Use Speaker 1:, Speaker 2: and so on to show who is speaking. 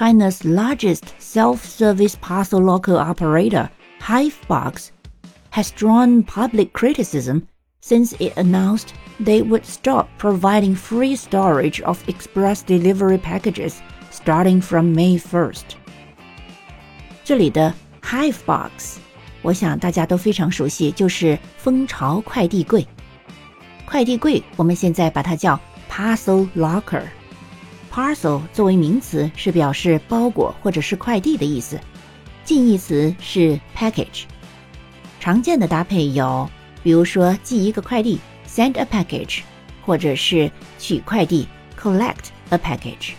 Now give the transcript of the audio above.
Speaker 1: China's largest self-service parcel locker operator, Hivebox, has drawn public criticism since it announced they would stop providing free storage of express delivery packages starting from May 1st. 这里的 Hivebox，我想大家都非常熟悉，就是蜂巢快递柜。快递柜我们现在把它叫 parcel locker。 parcel 作为名词是表示包裹或者是快递的意思，近义词是 package。常见的搭配有，比如说寄一个快递 send a package，或者是取快递 collect a package。